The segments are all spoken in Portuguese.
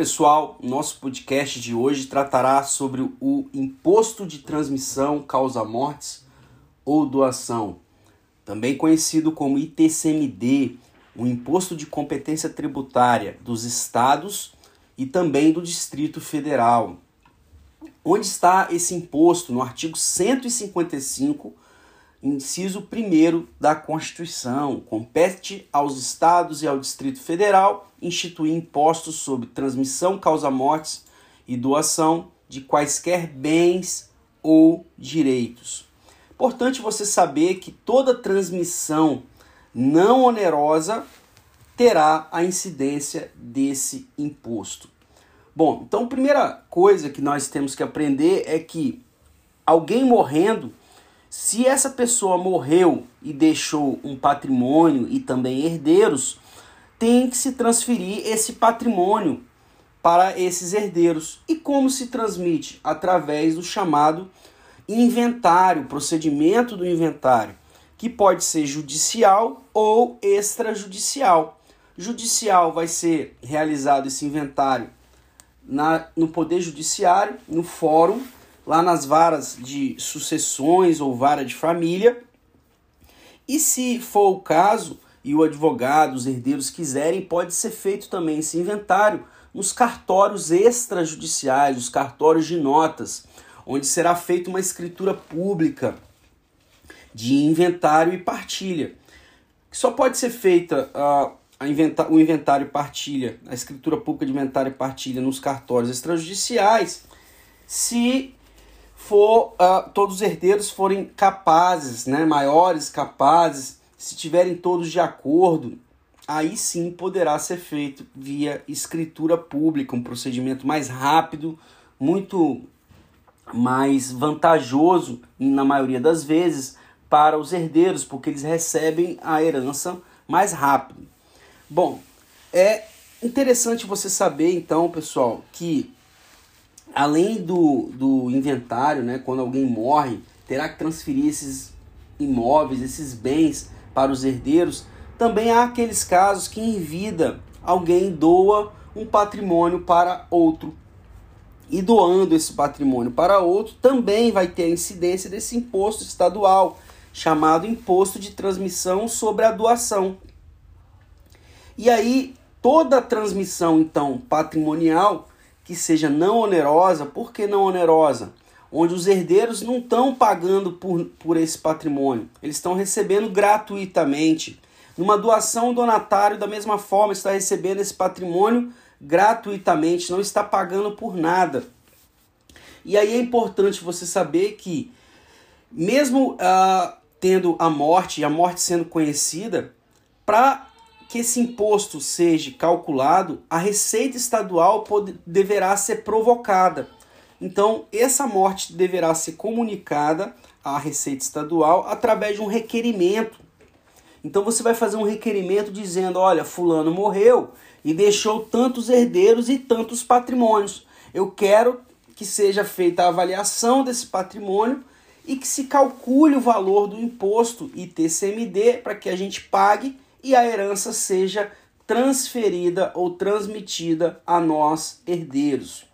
Pessoal, nosso podcast de hoje tratará sobre o imposto de transmissão causa mortes ou doação, também conhecido como ITCMD, o imposto de competência tributária dos estados e também do Distrito Federal. Onde está esse imposto? No artigo 155 inciso 1 da Constituição, compete aos estados e ao Distrito Federal instituir impostos sobre transmissão, causa-mortes e doação de quaisquer bens ou direitos. Importante você saber que toda transmissão não onerosa terá a incidência desse imposto. Bom, então a primeira coisa que nós temos que aprender é que alguém morrendo se essa pessoa morreu e deixou um patrimônio e também herdeiros, tem que se transferir esse patrimônio para esses herdeiros. E como se transmite? Através do chamado inventário, procedimento do inventário, que pode ser judicial ou extrajudicial. Judicial vai ser realizado esse inventário na, no Poder Judiciário, no Fórum lá nas varas de sucessões ou vara de família. E se for o caso, e o advogado, os herdeiros quiserem, pode ser feito também esse inventário nos cartórios extrajudiciais, os cartórios de notas, onde será feita uma escritura pública de inventário e partilha. Só pode ser feita uh, a inventa o inventário e partilha, a escritura pública de inventário e partilha nos cartórios extrajudiciais, se for uh, todos os herdeiros forem capazes, né, maiores, capazes, se tiverem todos de acordo, aí sim poderá ser feito via escritura pública, um procedimento mais rápido, muito mais vantajoso na maioria das vezes para os herdeiros, porque eles recebem a herança mais rápido. Bom, é interessante você saber então, pessoal, que além do, do inventário, né, quando alguém morre, terá que transferir esses imóveis, esses bens para os herdeiros. Também há aqueles casos que em vida alguém doa um patrimônio para outro. E doando esse patrimônio para outro, também vai ter a incidência desse imposto estadual, chamado Imposto de Transmissão sobre a Doação. E aí, toda transmissão, então, patrimonial que seja não onerosa. Por que não onerosa? Onde os herdeiros não estão pagando por, por esse patrimônio, eles estão recebendo gratuitamente. Numa doação, o donatário, da mesma forma, está recebendo esse patrimônio gratuitamente, não está pagando por nada. E aí é importante você saber que, mesmo uh, tendo a morte, a morte sendo conhecida, para que esse imposto seja calculado, a receita estadual pode, deverá ser provocada. Então, essa morte deverá ser comunicada à Receita Estadual através de um requerimento. Então, você vai fazer um requerimento dizendo: olha, Fulano morreu e deixou tantos herdeiros e tantos patrimônios. Eu quero que seja feita a avaliação desse patrimônio e que se calcule o valor do imposto ITCMD para que a gente pague e a herança seja transferida ou transmitida a nós herdeiros.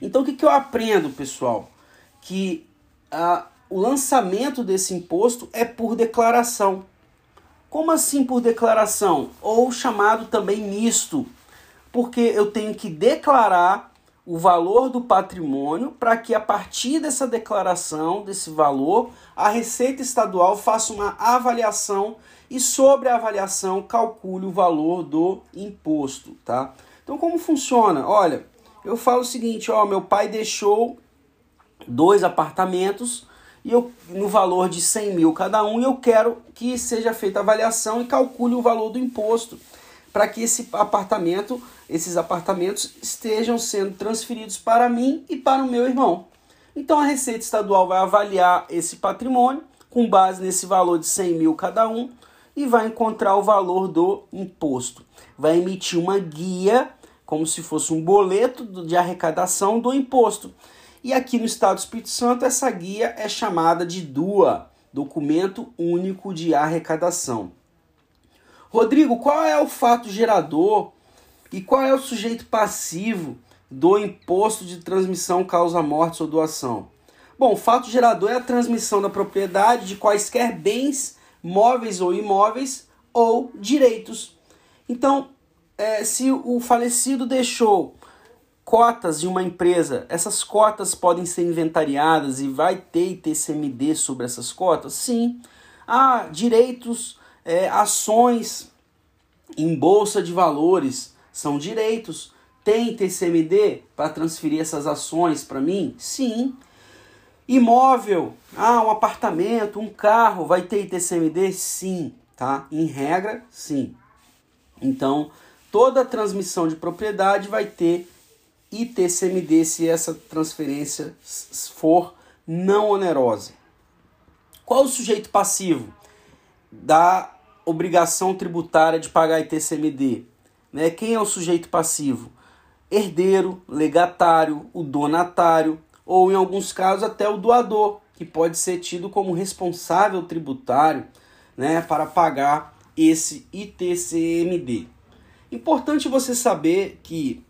Então o que, que eu aprendo, pessoal? Que ah, o lançamento desse imposto é por declaração. Como assim por declaração? Ou chamado também misto, porque eu tenho que declarar o valor do patrimônio para que a partir dessa declaração, desse valor, a Receita Estadual faça uma avaliação e sobre a avaliação calcule o valor do imposto, tá? Então como funciona? Olha, eu falo o seguinte, ó, meu pai deixou dois apartamentos e eu no valor de 100 mil cada um eu quero que seja feita a avaliação e calcule o valor do imposto para que esse apartamento, esses apartamentos estejam sendo transferidos para mim e para o meu irmão. Então a Receita Estadual vai avaliar esse patrimônio com base nesse valor de 100 mil cada um e vai encontrar o valor do imposto. Vai emitir uma guia, como se fosse um boleto de arrecadação do imposto. E aqui no Estado do Espírito Santo, essa guia é chamada de DUA Documento Único de Arrecadação. Rodrigo, qual é o fato gerador E qual é o sujeito passivo do imposto de transmissão causa morte ou doação? Bom, o fato gerador é a transmissão da propriedade de quaisquer bens, móveis ou imóveis, ou direitos. Então, é, se o falecido deixou cotas de uma empresa, essas cotas podem ser inventariadas e vai ter ITCMD sobre essas cotas? Sim. Ah, direitos, é, ações em bolsa de valores são direitos. Tem ITCMD para transferir essas ações para mim? Sim. Imóvel, ah, um apartamento, um carro, vai ter ITCMD? Sim, tá? Em regra, sim. Então, toda transmissão de propriedade vai ter ITCMD se essa transferência for não onerosa. Qual o sujeito passivo da obrigação tributária de pagar ITCMD? Né? Quem é o sujeito passivo? Herdeiro, legatário, o donatário, ou em alguns casos até o doador, que pode ser tido como responsável tributário né, para pagar esse ITCMD. Importante você saber que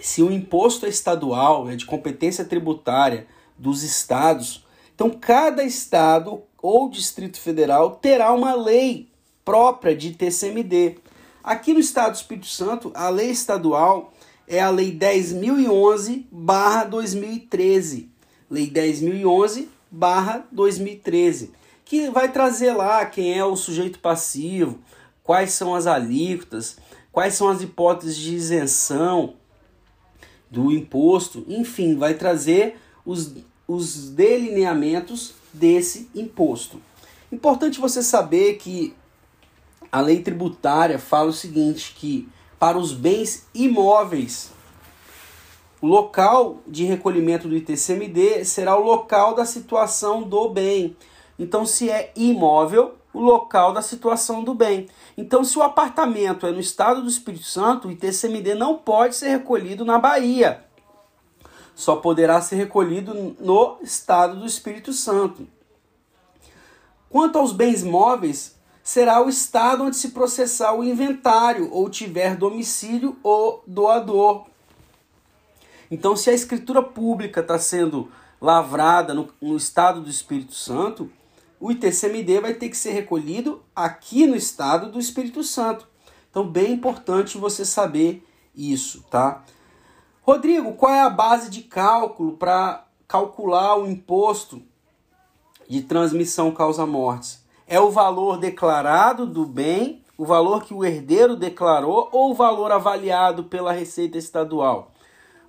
se o imposto é estadual, é de competência tributária dos estados, então cada estado ou distrito federal terá uma lei própria de ITCMD. Aqui no estado do Espírito Santo, a lei estadual é a Lei 10.011/2013. Lei 10.011/2013, que vai trazer lá quem é o sujeito passivo, quais são as alíquotas, quais são as hipóteses de isenção do imposto, enfim, vai trazer os, os delineamentos desse imposto. Importante você saber que a lei tributária fala o seguinte, que para os bens imóveis. O local de recolhimento do ITCMD será o local da situação do bem. Então, se é imóvel, o local da situação do bem. Então, se o apartamento é no estado do Espírito Santo, o ITCMD não pode ser recolhido na Bahia. Só poderá ser recolhido no estado do Espírito Santo. Quanto aos bens móveis, será o estado onde se processar o inventário ou tiver domicílio o doador. Então, se a escritura pública está sendo lavrada no, no, estado do Espírito Santo, o ITCMD vai ter que ser recolhido aqui no estado do Espírito Santo. Então, bem importante você saber isso, tá? Rodrigo, qual é a base de cálculo para calcular o imposto de transmissão causa-mortes? É o valor declarado do bem, o valor que o herdeiro declarou ou o valor avaliado pela Receita Estadual?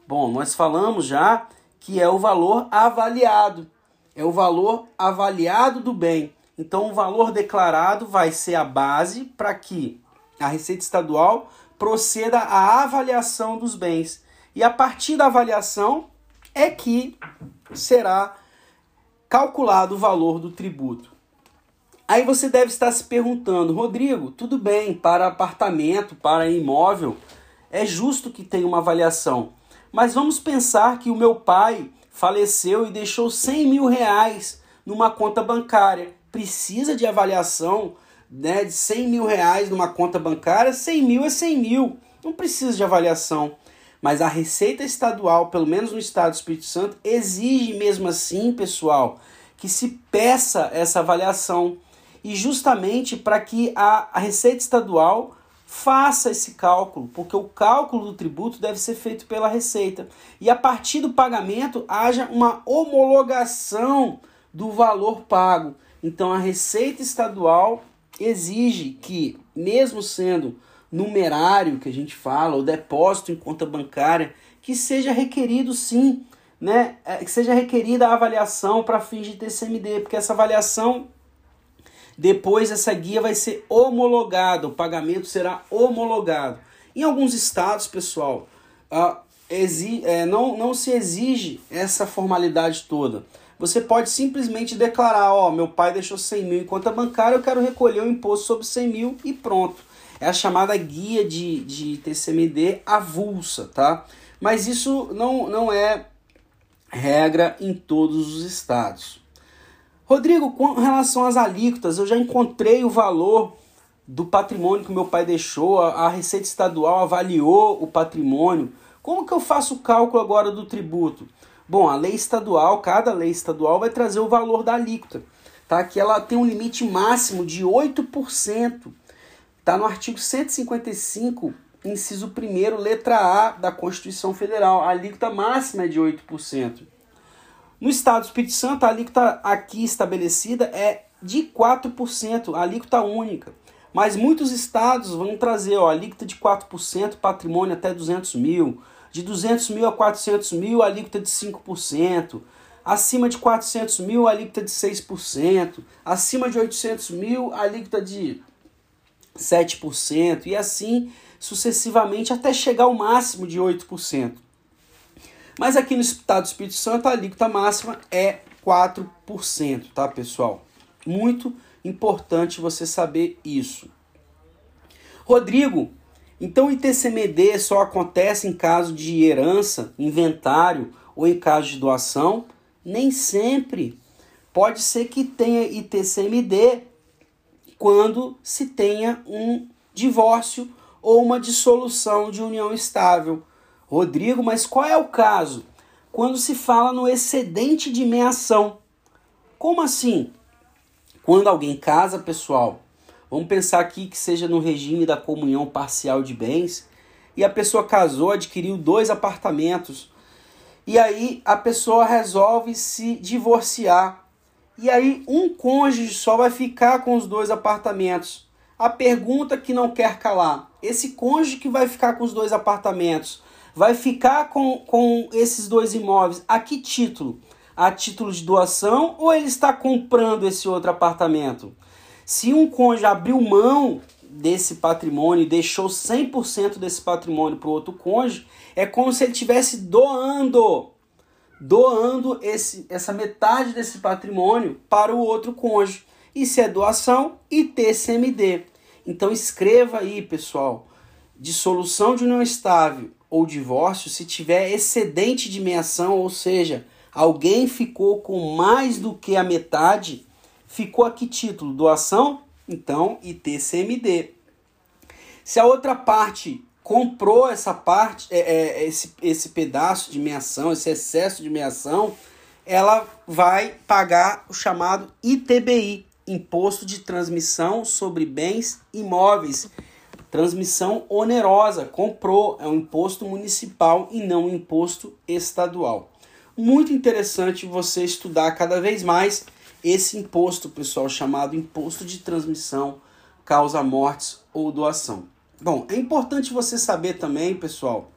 Bom, nós falamos já que é o valor avaliado, é o valor avaliado do bem. Então, o valor declarado vai ser a base para que a Receita Estadual proceda à avaliação dos bens. E a partir da avaliação é que será calculado o valor do tributo. Aí você deve estar se perguntando, Rodrigo, tudo bem, para apartamento, para imóvel, é justo que tenha uma avaliação. Mas vamos pensar que o meu pai faleceu e deixou 100 mil reais numa conta bancária. Precisa de avaliação né, de 100 mil reais numa conta bancária? 100 mil é 100 mil, não precisa de avaliação. Mas a Receita Estadual, pelo menos no estado do Espírito Santo, exige mesmo assim, pessoal, que se peça essa avaliação e justamente para que a, a Receita Estadual faça esse cálculo, porque o cálculo do tributo deve ser feito pela Receita. E a partir do pagamento haja uma homologação do valor pago. Então a Receita Estadual exige que, mesmo sendo numerário que a gente fala, ou depósito em conta bancária, que seja requerido sim, né? É, que seja requerida a avaliação para fins de TCMD, porque essa avaliação depois essa guia vai ser homologada, o pagamento será homologado. Em alguns estados, pessoal, uh, exi é, não, não se exige essa formalidade toda. Você pode simplesmente declarar, ó, meu pai deixou 100 mil em conta bancária, eu quero recolher o imposto sobre 100 mil e pronto. É a chamada guia de, de TCMD avulsa, tá? Mas isso não, não é regra em todos os estados. Rodrigo, com relação às alíquotas, eu já encontrei o valor do patrimônio que meu pai deixou, a, Receita Estadual avaliou o patrimônio. Como que eu faço o cálculo agora do tributo? Bom, a lei estadual, cada lei estadual vai trazer o valor da alíquota, tá? Que ela tem um limite máximo de 8%. Tá no artigo 155, inciso 1 letra A da Constituição Federal. A alíquota máxima é de 8%. No estado do Espírito Santo, a alíquota aqui estabelecida é de 4%, a alíquota única. Mas muitos estados vão trazer ó, alíquota de 4%, patrimônio até 200 mil. De 200 mil a 400 mil, alíquota de 5%. Acima de 400 mil, alíquota de 6%. Acima de 800 mil, alíquota de 7%. E assim sucessivamente até chegar ao máximo de 8%. Mas aqui no estado do Espírito Santo, a alíquota máxima é 4%, tá, pessoal? Muito importante você saber isso. Rodrigo, então o ITCMD só acontece em caso de herança, inventário ou em caso de doação? Nem sempre. Pode ser que tenha ITCMD quando se tenha um divórcio ou uma dissolução de união estável. Rodrigo, mas qual é o caso? Quando se fala no excedente de meação. Como assim? Quando alguém casa, pessoal, vamos pensar aqui que seja no regime da comunhão parcial de bens, e a pessoa casou, adquiriu dois apartamentos, e aí a pessoa resolve se divorciar. E aí um cônjuge só vai ficar com os dois apartamentos. A pergunta que não quer calar: esse cônjuge que vai ficar com os dois apartamentos vai ficar com, com esses dois imóveis a que título? a título de doação ou ele está comprando esse outro apartamento? Se um cônjuge abriu mão desse patrimônio e deixou 100% desse patrimônio para o outro cônjuge, é como se ele estivesse doando, doando esse, essa metade desse patrimônio para o outro cônjuge. E se é doação, ITCMD. Então escreva aí, pessoal, dissolução de união estável ou divórcio se tiver excedente de meação, ou seja, alguém ficou com mais do que a metade, ficou a que título? Doação? Então, ITCMD. Se a outra parte comprou essa parte, é, é, esse, esse pedaço de meação, esse excesso de meação, ela vai pagar o chamado ITBI, Imposto de Transmissão sobre Bens Imóveis. Transmissão onerosa, comprou, é um imposto municipal e não um imposto estadual muito interessante você estudar cada vez mais esse imposto, pessoal, chamado imposto de transmissão, causa mortes ou doação. Bom, é importante você saber também, pessoal,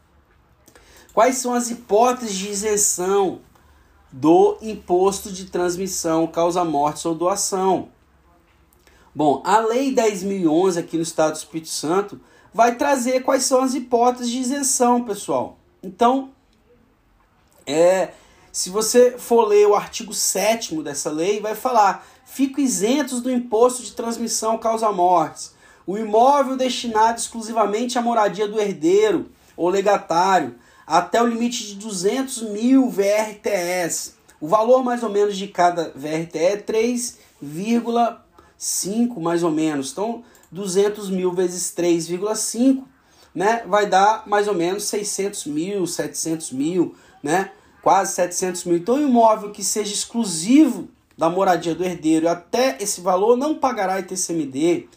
quais são as hipóteses de isenção do imposto de transmissão, causa mortes ou doação. Bom, a Lei 10.011 aqui no Estado do Espírito Santo vai trazer quais são as hipóteses de isenção, pessoal. Então, é, se você for ler o artigo 7 dessa lei, vai falar: fico isentos do imposto de transmissão causa-mortes. O imóvel destinado exclusivamente à moradia do herdeiro ou legatário, até o limite de 200 mil VRTS. O valor mais ou menos de cada VRTE é 3,5 mais ou menos. Então, 200 mil vezes 3,5, né, vai dar mais ou menos 600 mil, 700 mil, né? quase 700 mil. Então, imóvel que seja exclusivo da moradia do herdeiro até esse valor não pagará ITCMD.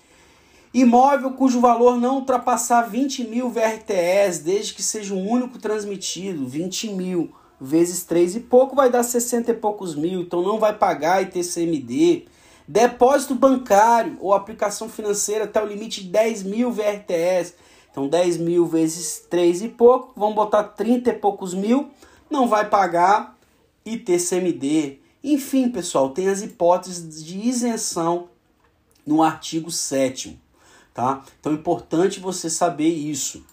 Imóvel cujo valor não ultrapassar 20 mil VRTS, desde que seja um único transmitido, 20 mil vezes 3 e pouco vai dar 60 e poucos mil, então não vai pagar ITCMD. Depósito bancário ou aplicação financeira até o limite de 10 mil VRTS. Então 10 mil vezes 3 e pouco, vamos botar 30 e poucos mil, não vai pagar ITCMD. Enfim, pessoal, tem as hipóteses de isenção no artigo 7 tá? Então é importante você saber isso.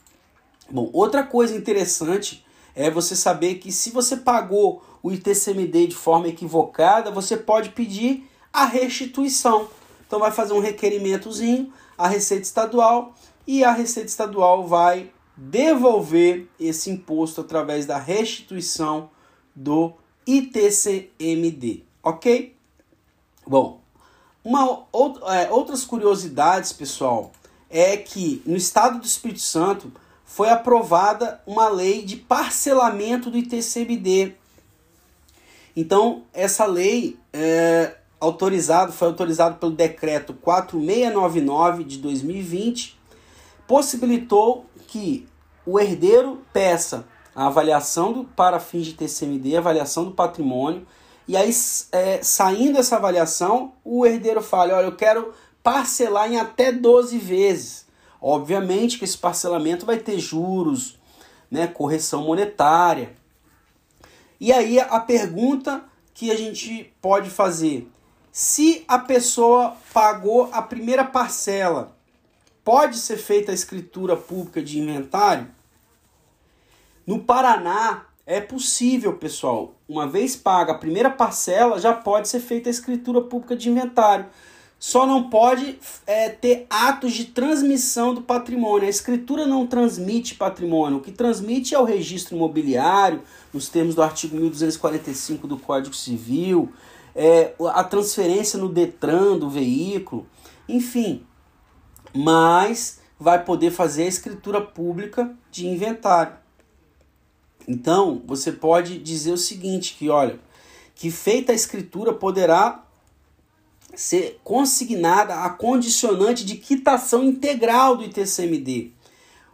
Bom, outra coisa interessante é você saber que se você pagou o ITCMD de forma equivocada, você pode pedir a restituição. Então vai fazer um requerimentozinho à Receita Estadual e a Receita Estadual vai devolver esse imposto através da restituição do ITCMD, ok? Bom, uma, é, outras curiosidades, pessoal, é que no estado do Espírito Santo foi aprovada uma lei de parcelamento do ITCMD. Então, essa lei é autorizado, foi autorizado pelo decreto 4699 de 2020, possibilitou que o herdeiro peça a avaliação do, para fins de TCMD, avaliação do patrimônio, e aí, é, saindo essa avaliação, o herdeiro fala: olha, eu quero parcelar em até 12 vezes. Obviamente que esse parcelamento vai ter juros, né, correção monetária. E aí a pergunta que a gente pode fazer: se a pessoa pagou a primeira parcela, pode ser feita a escritura pública de inventário? No Paraná, é possível, pessoal. Uma vez paga a primeira parcela, já pode ser feita a escritura pública de inventário. Só não pode é, ter atos de transmissão do patrimônio. A escritura não transmite patrimônio. O que transmite é o registro imobiliário, nos termos do artigo 1245 do Código Civil, é, a transferência no Detran do veículo, enfim. Mas vai poder fazer a escritura pública de inventário. Então, você pode dizer o seguinte, que olha, que feita a escritura poderá ser consignada a condicionante de quitação integral do ITCMD,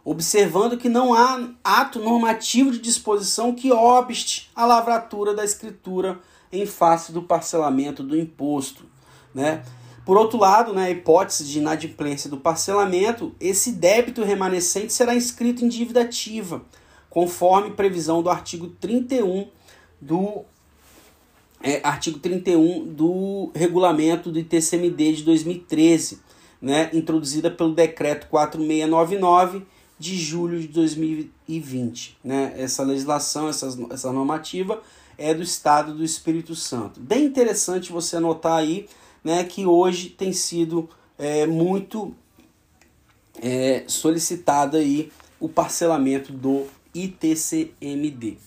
observando que não há ato normativo de disposição que obste a lavratura da escritura em face do parcelamento do imposto, né? Por outro lado, na né, hipótese de inadimplência do parcelamento, esse débito remanescente será inscrito em dívida ativa, conforme previsão do artigo 31 do é, artigo 31 do regulamento do ITCMD de 2013, né, introduzida pelo decreto 4699 de julho de 2020. Né? Essa legislação, essa, essa normativa é do Estado do Espírito Santo. Bem interessante você anotar aí né, que hoje tem sido é, muito é, solicitado aí o parcelamento do ITCMD.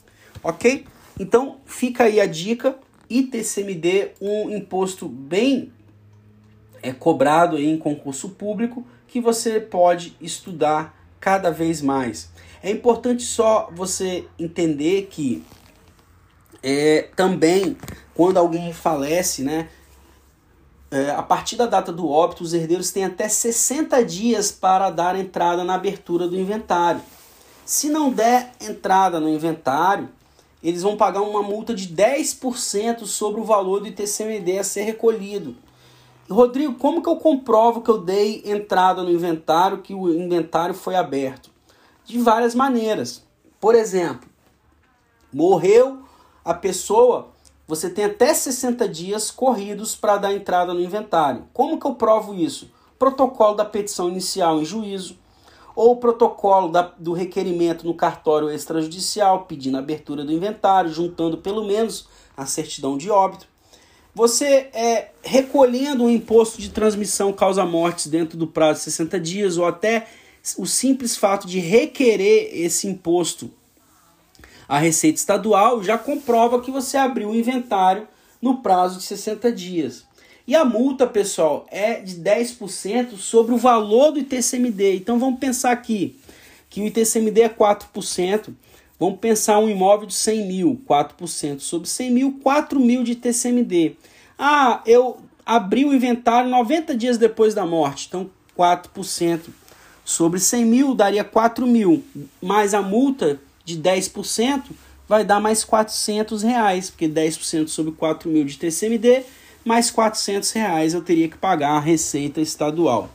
Ok? Então fica aí a dica. ITCMD, um imposto bem é, cobrado aí em concurso público que você pode estudar cada vez mais. É importante só você entender que é, também quando alguém falece, né, é, a partir da data do óbito, os herdeiros têm até 60 dias para dar entrada na abertura do inventário. Se não der entrada no inventário, eles vão pagar uma multa de 10% sobre o valor do ITCMD a ser recolhido. Rodrigo, como que eu comprovo que eu dei entrada no inventário, que o inventário foi aberto? De várias maneiras. Por exemplo, morreu a pessoa, você tem até 60 dias corridos para dar entrada no inventário. Como que eu provo isso? Protocolo da petição inicial em juízo, ou protocolo da, do requerimento no cartório extrajudicial, pedindo a abertura do inventário, juntando pelo menos a certidão de óbito. Você é recolhendo o imposto de transmissão causa-mortes dentro do prazo de 60 dias, ou até o simples fato de requerer esse imposto à Receita Estadual, já comprova que você abriu o inventário no prazo de 60 dias. E a multa, pessoal, é de 10% sobre o valor do ITCMD. Então vamos pensar aqui que o ITCMD é 4%. Vamos pensar um imóvel de 100 mil, 4% sobre 100 mil, 4 mil de ITCMD. Ah, eu abri o inventário 90 dias depois da morte, então 4% sobre 100 mil daria 4 mil, mais a multa de 10% vai dar mais 400 reais, porque 10% sobre 4 mil de TCMD mais 400 reais eu teria que pagar a Receita Estadual.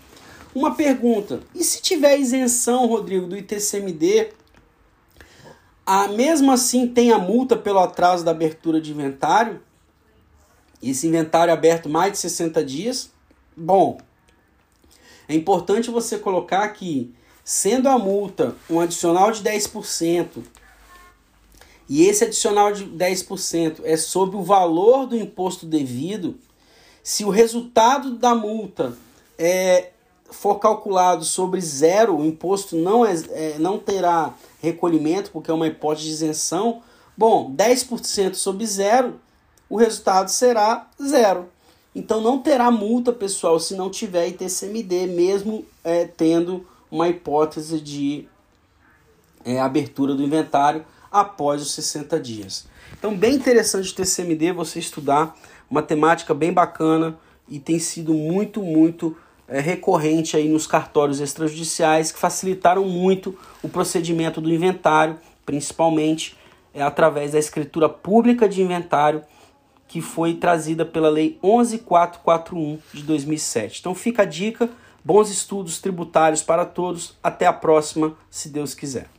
Uma pergunta: e se tiver isenção, Rodrigo, do ITCMD, a, mesmo assim tem a multa pelo atraso da abertura de inventário? Esse inventário aberto mais de 60 dias? Bom, é importante você colocar que, sendo a multa um adicional de 10%, e esse adicional de 10% é sobre o valor do imposto devido, se o resultado da multa é, for calculado sobre zero, o imposto não, é, é, não terá recolhimento, porque é uma hipótese de isenção, bom, 10% sobre zero, o resultado será zero. Então não terá multa, pessoal, se não tiver ITCMD, mesmo é, tendo uma hipótese de é, abertura do inventário após os 60 dias. Então, bem interessante o TCMD, você estudar, uma temática bem bacana e tem sido muito, muito é, recorrente aí nos cartórios extrajudiciais que facilitaram muito o procedimento do inventário, principalmente é, através da escritura pública de inventário que foi trazida pela Lei 11441 de 2007. Então fica a dica, Bons estudos tributários para todos. Até a próxima, se Deus quiser.